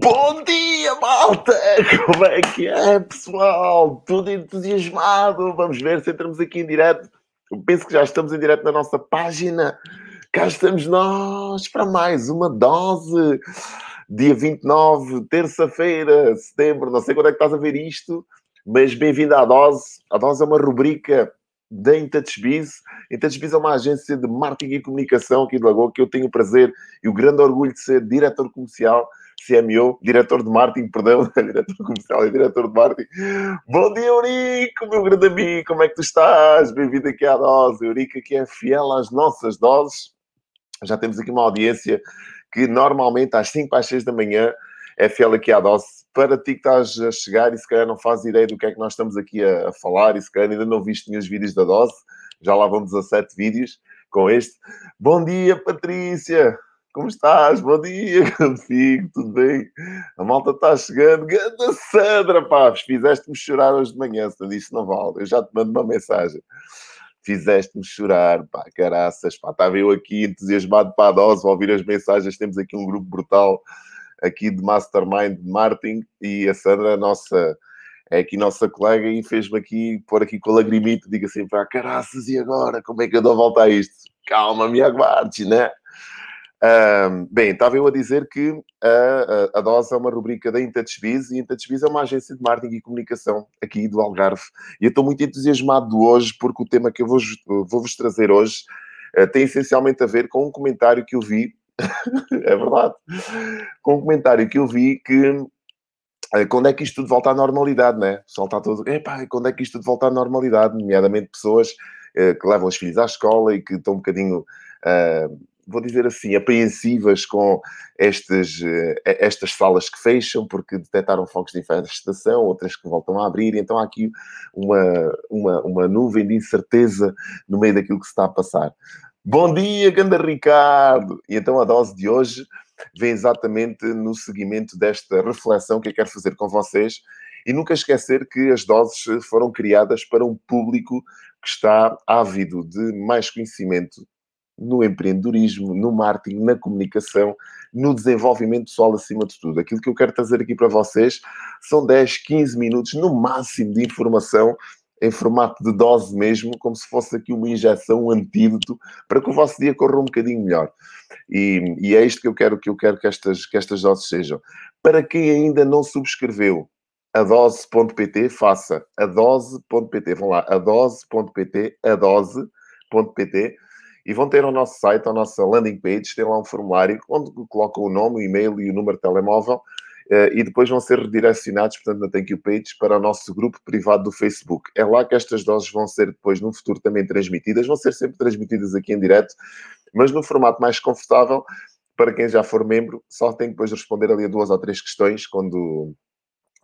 Bom dia, malta! Como é que é, pessoal? Tudo entusiasmado? Vamos ver se entramos aqui em direto. Eu penso que já estamos em direto na nossa página. Cá estamos nós para mais uma dose. Dia 29, terça-feira, setembro. Não sei quando é que estás a ver isto, mas bem-vindo à dose. A dose é uma rubrica da IntouchBiz. IntouchBiz é uma agência de marketing e comunicação aqui de Lagoa que eu tenho o prazer e o grande orgulho de ser diretor comercial CMO, diretor de marketing, perdão, diretor comercial e diretor de marketing. Bom dia, Eurico, meu grande amigo, como é que tu estás? Bem-vindo aqui à dose. Eurico aqui é fiel às nossas doses. Já temos aqui uma audiência que normalmente às 5 às 6 da manhã é fiel aqui à dose. Para ti que estás a chegar e se calhar não fazes ideia do que é que nós estamos aqui a falar e se calhar ainda não viste nenhum vídeos da dose, já lá vão 17 vídeos com este. Bom dia, Patrícia! Como estás? Bom dia, amigo, tudo bem? A malta está chegando. Ganda Sandra, pá, fizeste-me chorar hoje de manhã, se não disse não vale. Eu já te mando uma mensagem. Fizeste-me chorar, pá, caraças, pá. Estava eu aqui entusiasmado para a dose, a ouvir as mensagens. Temos aqui um grupo brutal aqui de Mastermind de Martin e a Sandra, a nossa é aqui nossa colega e fez-me aqui, pôr aqui com a lagrimita, diga assim, pá, caraças, e agora? Como é que eu dou a volta a isto? Calma, me aguardes, né? Bem, estava eu a dizer que a, a, a Dose é uma rubrica da IntouchBiz e IntouchBiz é uma agência de marketing e comunicação aqui do Algarve. E eu estou muito entusiasmado hoje porque o tema que eu vou, vou-vos trazer hoje uh, tem essencialmente a ver com um comentário que eu vi, é verdade, com um comentário que eu vi que uh, quando é que isto tudo volta à normalidade, né? O pessoal está todo, epá, quando é que isto tudo volta à normalidade? Nomeadamente pessoas uh, que levam os filhos à escola e que estão um bocadinho vou dizer assim, apreensivas com estas, eh, estas salas que fecham porque detectaram focos de infestação, outras que voltam a abrir, então há aqui uma, uma, uma nuvem de incerteza no meio daquilo que se está a passar. Bom dia, Ganda Ricardo! E então a dose de hoje vem exatamente no seguimento desta reflexão que eu quero fazer com vocês e nunca esquecer que as doses foram criadas para um público que está ávido de mais conhecimento no empreendedorismo, no marketing, na comunicação, no desenvolvimento pessoal acima de tudo. Aquilo que eu quero trazer aqui para vocês são 10, 15 minutos no máximo de informação em formato de dose mesmo, como se fosse aqui uma injeção, um antídoto, para que o vosso dia corra um bocadinho melhor. E, e é isto que eu quero que eu quero que estas, que estas doses sejam. Para quem ainda não subscreveu a dose.pt, faça dose.pt. Vão lá, a dose.pt, a dose.pt e vão ter ao nosso site, a nossa landing page, tem lá um formulário onde colocam o nome, o e-mail e o número de telemóvel Uh, e depois vão ser redirecionados, portanto, na Thank You Page, para o nosso grupo privado do Facebook. É lá que estas doses vão ser depois, no futuro, também transmitidas. Vão ser sempre transmitidas aqui em direto, mas no formato mais confortável, para quem já for membro, só tem que depois responder ali a duas ou três questões quando,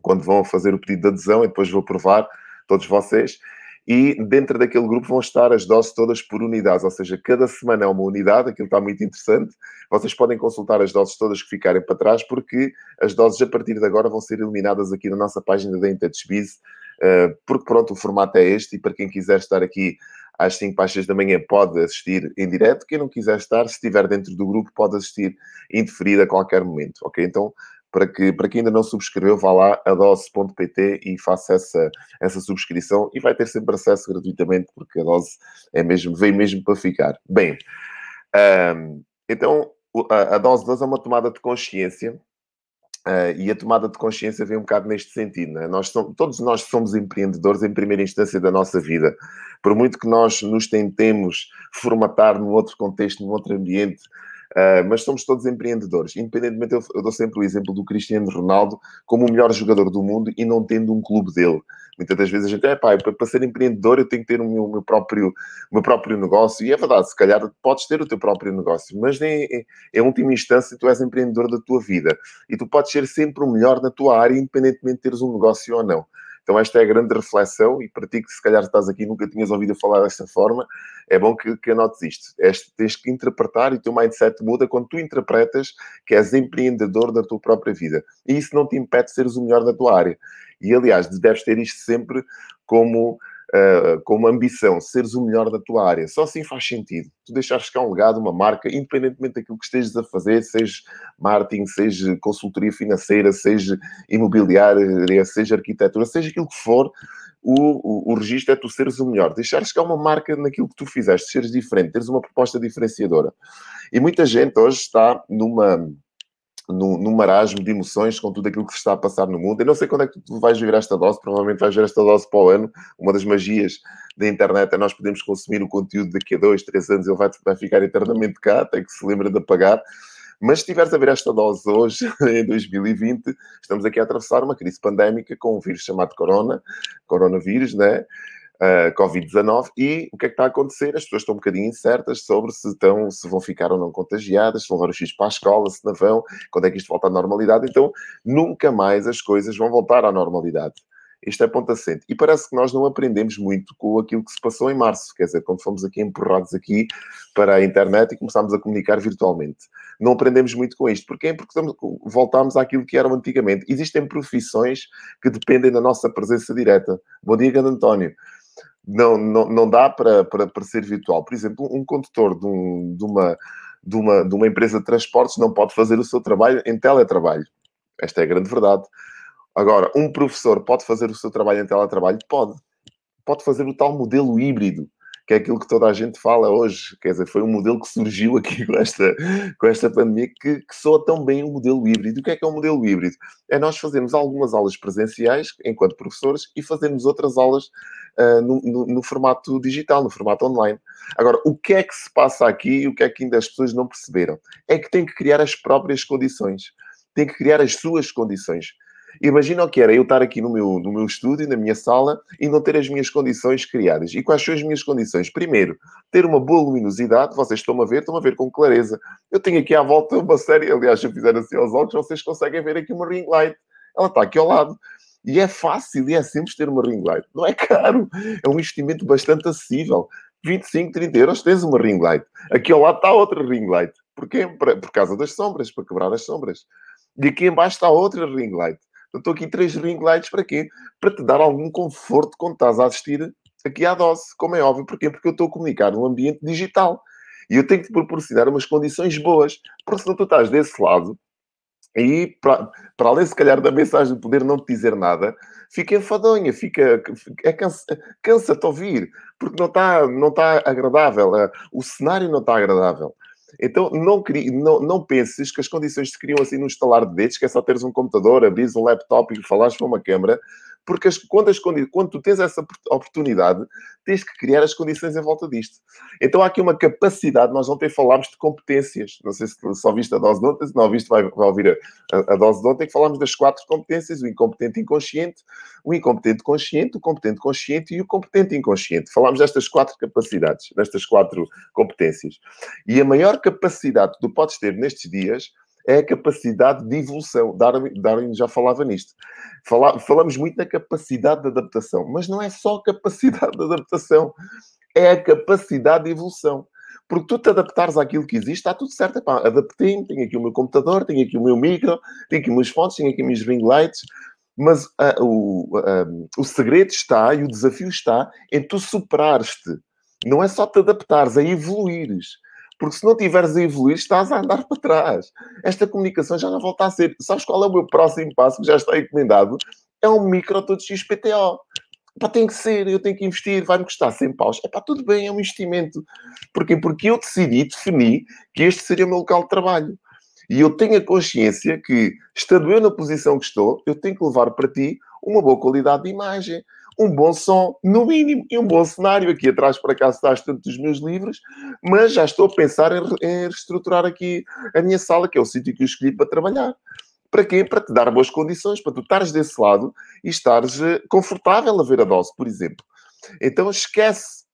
quando vão fazer o pedido de adesão e depois vou provar todos vocês e dentro daquele grupo vão estar as doses todas por unidades, ou seja, cada semana é uma unidade, aquilo está muito interessante. Vocês podem consultar as doses todas que ficarem para trás, porque as doses a partir de agora vão ser eliminadas aqui na nossa página da IntouchBiz, eh, porque pronto, o formato é este, e para quem quiser estar aqui às 5 para as 6 da manhã pode assistir em direto. Quem não quiser estar, se estiver dentro do grupo, pode assistir indeferido a qualquer momento, ok? Então, para que para quem ainda não subscreveu, vá lá a dose.pt e faça essa, essa subscrição e vai ter sempre acesso gratuitamente, porque a dose é mesmo, veio mesmo para ficar. Bem, um, então a, a dose 2 é uma tomada de consciência. Uh, e a tomada de consciência vem um bocado neste sentido. Né? Nós somos, todos nós somos empreendedores em primeira instância da nossa vida. Por muito que nós nos tentemos formatar num outro contexto, num outro ambiente, Uh, mas somos todos empreendedores. Independentemente, eu, eu, dou sempre o exemplo do Cristiano Ronaldo como o melhor jogador do mundo e não tendo um clube dele. Muitas das vezes a gente, é pá, para ser empreendedor eu tenho que ter o meu, meu, próprio, o meu próprio negócio. E é verdade, se calhar podes ter o teu próprio negócio, mas em, em, em última instância tu és empreendedor da tua vida. E tu podes ser sempre o melhor na tua área, independentemente de teres um negócio ou não. Então, esta é a grande reflexão, e para ti que se calhar estás aqui nunca tinhas ouvido falar desta forma, é bom que, que anotes isto. Este, tens que interpretar e o teu mindset muda quando tu interpretas que és empreendedor da tua própria vida. E isso não te impede de seres o melhor da tua área. E, aliás, deves ter isto sempre como uh, como ambição, seres o melhor da tua área, só assim faz sentido. Tu deixares cá um legado, uma marca, independentemente daquilo que estejas a fazer, seja marketing, seja consultoria financeira, seja imobiliária, seja arquitetura, seja aquilo que for, o, o, o registro é tu seres o melhor. Deixares cá uma marca naquilo que tu fizeste, seres diferente, teres uma proposta diferenciadora. E muita gente hoje está numa num, num marasmo de emoções com tudo aquilo que se está a passar no mundo. Eu não sei quando é que tu vais ver esta dose, provavelmente vais ver esta dose para o ano. Uma das magias da internet é nós podemos consumir o conteúdo daqui a dois, três anos, ele vai, vai ficar eternamente cá, até que se lembra de apagar. Mas se estiveres a ver esta dose hoje, em 2020, estamos aqui a atravessar uma crise pandémica com um vírus chamado corona, coronavírus, né? Uh, Covid-19 e o que é que está a acontecer? As pessoas estão um bocadinho incertas sobre se, estão, se vão ficar ou não contagiadas, se vão levar os filhos para a escola, se não vão, quando é que isto volta à normalidade. Então, nunca mais as coisas vão voltar à normalidade. Isto é ponto assente. E parece que nós não aprendemos muito com aquilo que se passou em março. Quer dizer, quando fomos aqui empurrados aqui para a internet e começámos a comunicar virtualmente. Não aprendemos muito com isto. Porquê? Porque voltámos àquilo que eram antigamente. Existem profissões que dependem da nossa presença direta. Bom dia, Gando António não, não, não dá para, para, para ser virtual. Por exemplo, um condutor de, um, de, uma, de, uma, de uma empresa de transportes não pode fazer o seu trabalho em teletrabalho. Esta é a grande verdade. Agora, um professor pode fazer o seu trabalho em teletrabalho? Pode. Pode fazer o tal modelo híbrido que é aquilo que toda a gente fala hoje. Quer dizer, foi um modelo que surgiu aqui com esta, com esta pandemia que, que soa tão bem o modelo híbrido. O que é que é um modelo híbrido? É nós fazermos algumas aulas presenciais, enquanto professores, e fazermos outras aulas uh, no, no, no, formato digital, no formato online. Agora, o que é que se passa aqui e o que é que ainda as pessoas não perceberam? É que tem que criar as próprias condições. Tem que criar as suas condições. Imagina o que era eu estar aqui no meu, no meu estúdio, na minha sala, e não ter as minhas condições criadas. E quais são as minhas condições? Primeiro, ter uma boa luminosidade. Vocês estão a ver, estão a ver com clareza. Eu tenho aqui à volta uma série, aliás, se eu fizer assim aos olhos, vocês conseguem ver aqui uma ring light. Ela está aqui ao lado. E é fácil e é simples ter uma ring light. Não é caro. É um investimento bastante acessível. 25, 30 euros tens uma ring light. Aqui ao lado está outra ring light. Porquê? Por causa das sombras, para quebrar as sombras. E aqui embaixo está outra ring light. Eu estou aqui três ring lights para quê? Para te dar algum conforto quando estás a assistir aqui à dose, como é óbvio. Porquê? Porque eu estou a comunicar num ambiente digital. E eu tenho que te proporcionar umas condições boas. Porque senão tu estás desse lado e, para, para além, se calhar, da mensagem de poder não te dizer nada, fica enfadonha, fica, é cansa, cansa-te ouvir, porque não está não tá agradável. Eh, o cenário não está agradável. Então, não, não, não penses que as condições se criam assim no estalar de dedos, que é só teres um computador, abrir um laptop e falares para uma câmara, porque as, quando, as, quando tu tens essa oportunidade, tens que criar as condições em volta disto. Então há aqui uma capacidade, nós ontem falámos de competências, não sei se só viste a dose de ontem, se não viste vai, vai ouvir a, a, a, dose de ontem, que falámos das quatro competências, o incompetente inconsciente, o incompetente consciente, o competente consciente e o competente inconsciente. Falámos destas quatro capacidades, destas quatro competências. E a maior capacidade que tu podes ter nestes dias é a capacidade de evolução. Darwin, Darwin já falava nisto. Fala, falamos muito na capacidade de adaptação, mas não é só capacidade de adaptação, é a capacidade de evolução. Porque tu te adaptares àquilo que existe, está tudo certo. adaptei-me, tenho aqui o meu computador, tenho aqui o meu micro, tenho aqui os meus fontes, tenho aqui os meus ring lights, mas uh, o, uh, o segredo está e o desafio está em tu superares-te. Não é só te adaptares, é evoluires. Porque se não tiveres a evoluir, estás a andar para trás. Esta comunicação já não volta a ser. Sabes qual é o meu próximo passo que já está encomendado? É um micro todo XPTO. Pá, tem que ser, eu tenho que investir, vai-me custar 100 paus. É pá, tudo bem, é um investimento. Porquê? Porque eu decidi, defini que este seria o meu local de trabalho. E eu tenho a consciência que, estando eu na posição que estou, eu tenho que levar para ti uma boa qualidade de imagem um bom som, no mínimo, e um bom cenário. Aqui atrás, por acaso, está tanto dos meus livros, mas já estou a pensar em, em reestruturar aqui a minha sala, que é o sítio que eu escolhi para trabalhar. Para quê? Para te dar boas condições, para tu estares desse lado e estares eh, confortável a ver a dose, por exemplo. Então esquece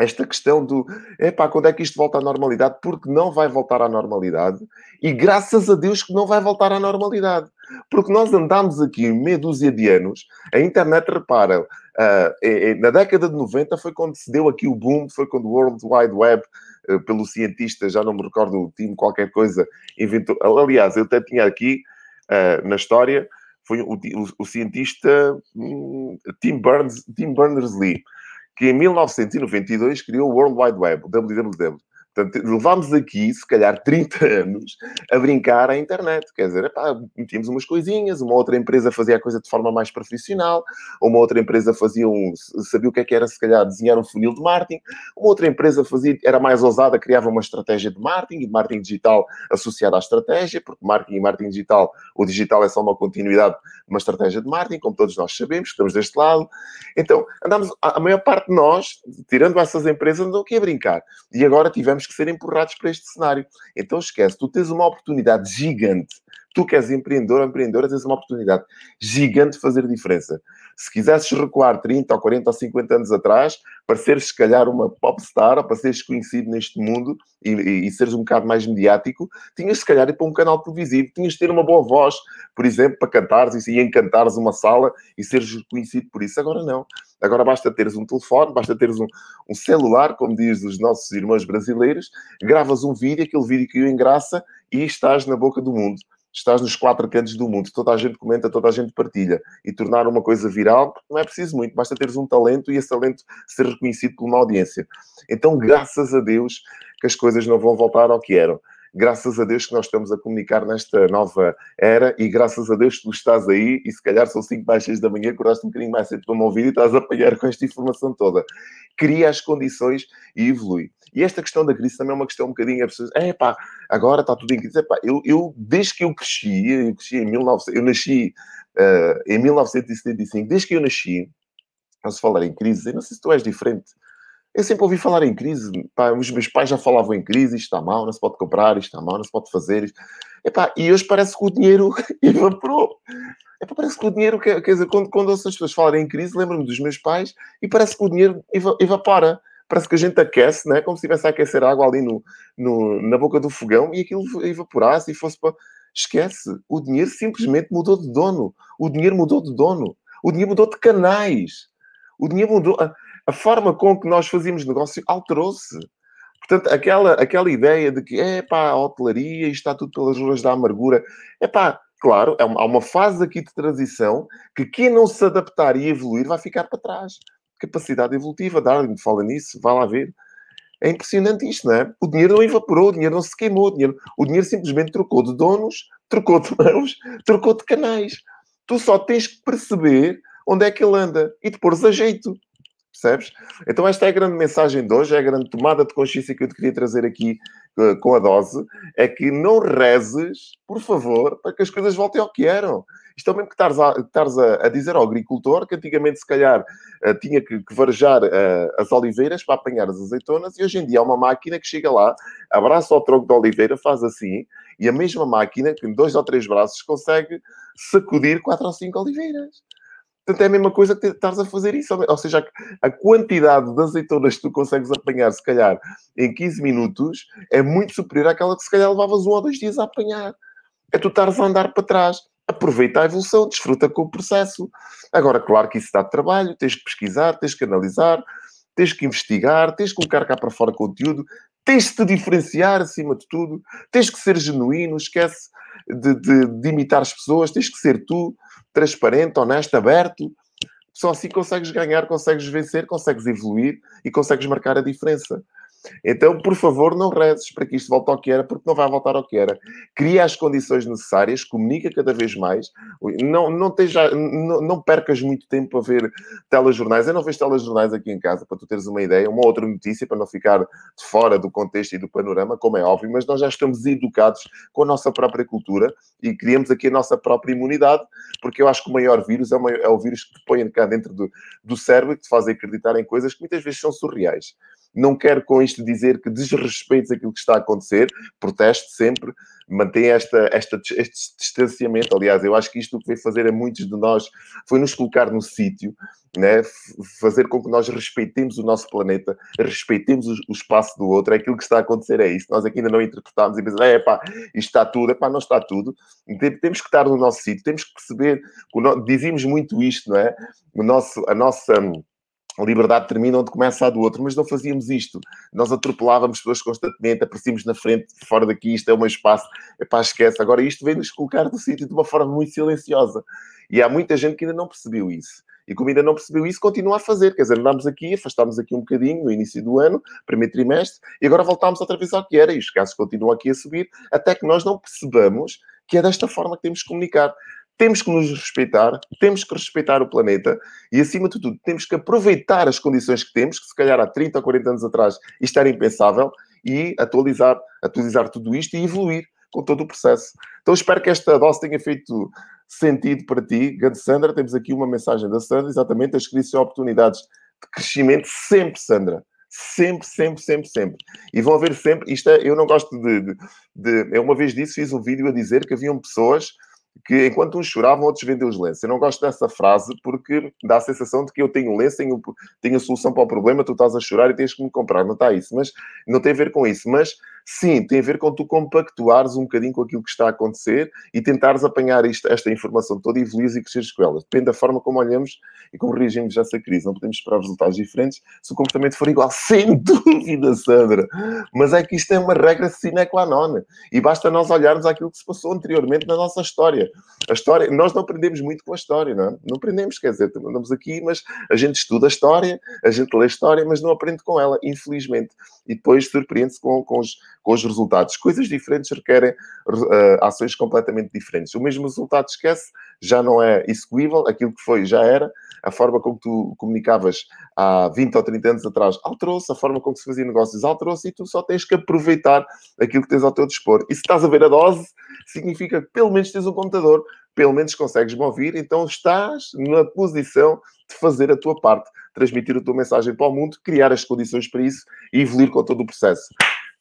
esta questão do epá, quando é que isto volta à normalidade? Porque não vai voltar à normalidade e graças a Deus que não vai voltar à normalidade. Porque nós andamos aqui meia dúzia de anos, a internet, repara, uh, na década de 90 foi quando se deu aqui o boom, foi quando o World Wide Web, uh, pelo cientista, já não me recordo o time, qualquer coisa, inventou. Aliás, eu até tinha aqui uh, na história, foi o, o, o cientista um, Tim, Burns, Tim Berners-Lee que em 1992 criou o World Wide Web, o WWW. Portanto, levámos aqui, se calhar, 30 anos a brincar à internet. Quer dizer, epá, metíamos umas coisinhas, uma outra empresa fazia a coisa de forma mais profissional, uma outra empresa fazia um, sabia o que é que era, se calhar, desenhar um funil de marketing, uma outra empresa fazia, era mais ousada, criava uma estratégia de marketing, de marketing digital associada à estratégia, porque marketing e marketing digital, o digital é só uma continuidade de uma estratégia de marketing, como todos nós sabemos, estamos deste lado. Então, andamos, a maior parte de nós, tirando essas empresas, andam aqui a brincar. E agora tivemos que ser empurrados para este cenário. Então esquece, tu tens uma oportunidade gigante. Tu que és empreendedor ou empreendedora, tens uma oportunidade gigante de fazer diferença. Se quisesses recuar 30 ou 40 ou 50 anos atrás, para seres, se calhar, uma popstar ou para seres conhecido neste mundo e, e, e seres um bocado mais mediático, tinhas, se calhar, ir para um canal televisivo, tinhas de ter uma boa voz, por exemplo, para cantares e encantares uma sala e seres conhecido por isso. Agora não. Agora basta teres um telefone, basta teres um, um celular, como diz os nossos irmãos brasileiros, gravas um vídeo, aquele vídeo que o engraça e estás na boca do mundo. Estás nos quatro cantos do mundo, toda a gente comenta, toda a gente partilha. E tornar uma coisa viral não é preciso muito, basta teres um talento e esse talento ser reconhecido por uma audiência. Então, graças a Deus que as coisas não vão voltar ao que eram graças a Deus que nós estamos a comunicar nesta nova era e graças a Deus que tu estás aí e se calhar são 5 mais 6 da manhã, acordaste um bocadinho mais cedo para me ouvir e estás a apanhar com esta informação toda. Cria as condições e evolui. E esta questão da crise também é uma questão um bocadinho... É pá, agora está tudo em crise. Epá, eu, eu, desde que eu cresci, eu cresci em 19... Eu nasci uh, em 1975. Desde que eu nasci, não se falar em crise, eu não sei se tu és diferente, eu sempre ouvi falar em crise. Pá, os meus pais já falavam em crise, isto está mal, não se pode comprar, isto está mal, não se pode fazer. Epá, e hoje parece que o dinheiro evaporou. Epá, parece que o dinheiro, quer, dizer, quando, quando as pessoas falarem em crise, lembro-me dos meus pais e parece que o dinheiro evapora. Parece que a gente aquece, né? como se estivesse a aquecer água ali no, no, na boca do fogão e aquilo evaporasse e fosse para. Esquece, o dinheiro simplesmente mudou de dono. O dinheiro mudou de dono. O dinheiro mudou de canais. O dinheiro mudou a forma com que nós fazíamos negócio alterou-se. Portanto, aquela, aquela ideia de que, é pá, a hotelaria, isto está tudo pelas ruas da amargura, é pá, claro, é uma, há uma fase aqui de transição que quem não se adaptar e evoluir vai ficar para trás. Capacidade evolutiva, Darwin fala nisso, vai lá ver. É impressionante isto, não é? O dinheiro não evaporou, o dinheiro não se queimou, o dinheiro, o dinheiro simplesmente trocou de donos, trocou de mãos, trocou de canais. Tu só tens que perceber onde é que ele anda e te pôres a jeito. Percebes? Então, esta é a grande mensagem de hoje, é a grande tomada de consciência que eu te queria trazer aqui uh, com a dose: é que não rezes, por favor, para que as coisas voltem ao que eram. Isto é mesmo que estares a, a, a dizer ao agricultor que antigamente, se calhar, uh, tinha que, que varejar uh, as oliveiras para apanhar as azeitonas, e hoje em dia há uma máquina que chega lá, abraça o tronco da oliveira, faz assim, e a mesma máquina, com dois ou três braços, consegue sacudir quatro ou cinco oliveiras. Portanto, é a mesma coisa que estás a fazer isso. Ou seja, a quantidade de azeitonas que tu consegues apanhar, se calhar, em 15 minutos, é muito superior àquela que se calhar levavas um ou dois dias a apanhar. É tu estares a andar para trás. Aproveita a evolução, desfruta com o processo. Agora, claro que isso dá trabalho, tens que pesquisar, tens que analisar, tens que investigar, tens que colocar cá para fora conteúdo, tens de te diferenciar acima de tudo, tens que ser genuíno, esquece de, de, de imitar as pessoas, tens que ser tu transparente, honesto, aberto. Só assim consegues ganhar, consegues vencer, consegues evoluir e consegues marcar a diferença. Então, por favor, não rezes para que isto volte ao que era, porque não vai voltar ao que era. Cria as condições necessárias, comunica cada vez mais. Não, não, não, não percas muito tempo a ver telejornais. Eu não vejo telejornais aqui em casa, para tu teres uma ideia. Uma outra notícia, para não ficar de fora do contexto e do panorama, como é óbvio, mas nós já estamos educados com a nossa própria cultura e criamos aqui a nossa própria imunidade, porque eu acho que o maior vírus é o, maior, é o vírus que te põe cá dentro do, do cérebro e que te faz acreditar em coisas que muitas vezes são surreais. Não quero com isto dizer que desrespeites aquilo que está a acontecer, proteste sempre, mantém esta, esta, este distanciamento. Aliás, eu acho que isto o que veio fazer a muitos de nós foi nos colocar no sítio, né? fazer com que nós respeitemos o nosso planeta, respeitemos o, o, espaço do outro. É aquilo que está a acontecer, é isso. Nós aqui ainda não interpretamos e pensamos, é pá, isto está tudo, é pá, não está tudo. Temos que estar no nosso sítio, temos que perceber, dizíamos muito isto, não é? O nosso, a nossa a liberdade termina onde começa a do outro, mas não fazíamos isto. Nós atropelávamos pessoas constantemente, aparecíamos na frente, fora daqui, isto é meu espaço, é pá, esquece. Agora isto vem-nos colocar do sítio de uma forma muito silenciosa. E há muita gente que ainda não percebeu isso. E como ainda não percebeu isso, continua a fazer. Quer dizer, andámos aqui, afastámos aqui um bocadinho no início do ano, primeiro trimestre, e agora voltámos outra vez ao que era. E os casos continuam aqui a subir, até que nós não percebamos que é desta forma que temos que comunicar temos que nos respeitar, temos que respeitar o planeta e, acima de tudo, temos que aproveitar as condições que temos, que se calhar há 30 ou 40 anos atrás isto era impensável, e atualizar, atualizar tudo isto e evoluir com todo o processo. Então espero que esta dose tenha feito sentido para ti. Grande Sandra, temos aqui uma mensagem da Sandra, exatamente, as crises são oportunidades de crescimento sempre, Sandra. Sempre, sempre, sempre, sempre. E vão haver sempre. Isto é, eu não gosto de, de, de. Eu uma vez disse, fiz um vídeo a dizer que haviam pessoas que enquanto uns choravam, outros vendiam os lenços. Eu não gosto dessa frase porque dá a sensação de que eu tenho lenço, tenho, tenho a solução para o problema, tu estás a chorar e tens que me comprar. Não está isso, mas não tem a ver com isso. Mas sim, tem a ver com tu compactuares um bocadinho com aquilo que está a acontecer e tentares apanhar isto, esta informação toda e evoluires e cresceres com ela. Depende da forma como olhamos e como reagimos a essa crise. Não podemos esperar resultados diferentes se o comportamento for igual. Sem dúvida, Sandra. Mas é que isto é uma regra sine qua non. E basta nós olharmos aquilo que se passou anteriormente na nossa história. A história, nós não aprendemos muito com a história, não é? Não aprendemos, quer dizer, andamos aqui, mas a gente estuda a história, a gente lê a história, mas não aprende com ela, infelizmente. E depois surpreende-se com, com os com os resultados. Coisas diferentes requerem uh, ações completamente diferentes. O mesmo resultado, esquece, já não é execuível, aquilo que foi já era, a forma como tu comunicavas há 20 ou 30 anos atrás alterou-se, a forma como se fazia negócios alterou-se e tu só tens que aproveitar aquilo que tens ao teu dispor. E se estás a ver a dose, significa que pelo menos tens um computador, pelo menos consegues me ouvir, então estás na posição de fazer a tua parte, transmitir a tua mensagem para o mundo, criar as condições para isso e evoluir com todo o processo.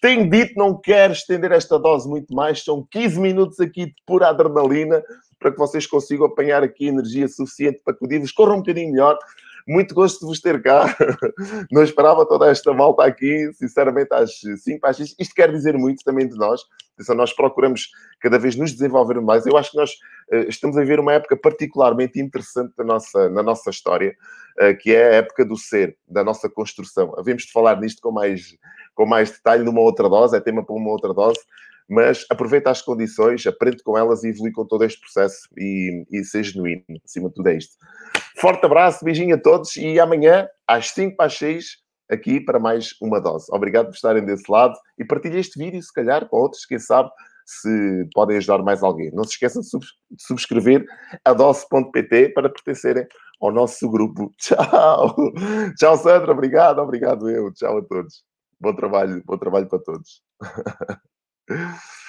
Tenho dito, não quero estender esta dose muito mais, são 15 minutos aqui de pura adrenalina para que vocês consigam apanhar aqui energia suficiente para que o dia vos corra um bocadinho melhor. Muito gosto de vos ter cá. Não esperava toda esta malta aqui, sinceramente, às 5 às 6. Isto quer dizer muito também de nós. Então, nós procuramos cada vez nos desenvolver mais. Eu acho que nós uh, estamos a viver uma época particularmente interessante nossa, na nossa história, uh, que é a época do ser, da nossa construção. Havemos de falar nisto com mais, com mais detalhe numa outra dose, é tema para uma outra dose mas aproveita as condições, aprende com elas e evolui com todo este processo e, e seja genuíno, acima de tudo é isto. Forte abraço, beijinho a todos e amanhã, às 5 para as 6, aqui para mais uma dose. Obrigado por estarem desse lado e partilhe este vídeo, se calhar, com outros, quem sabe, se podem ajudar mais alguém. Não se esqueçam de subscrever a dose.pt para pertencerem ao nosso grupo. Tchau! Tchau, Sandra. Obrigado, obrigado eu. Tchau a todos. Bom trabalho, bom trabalho para todos.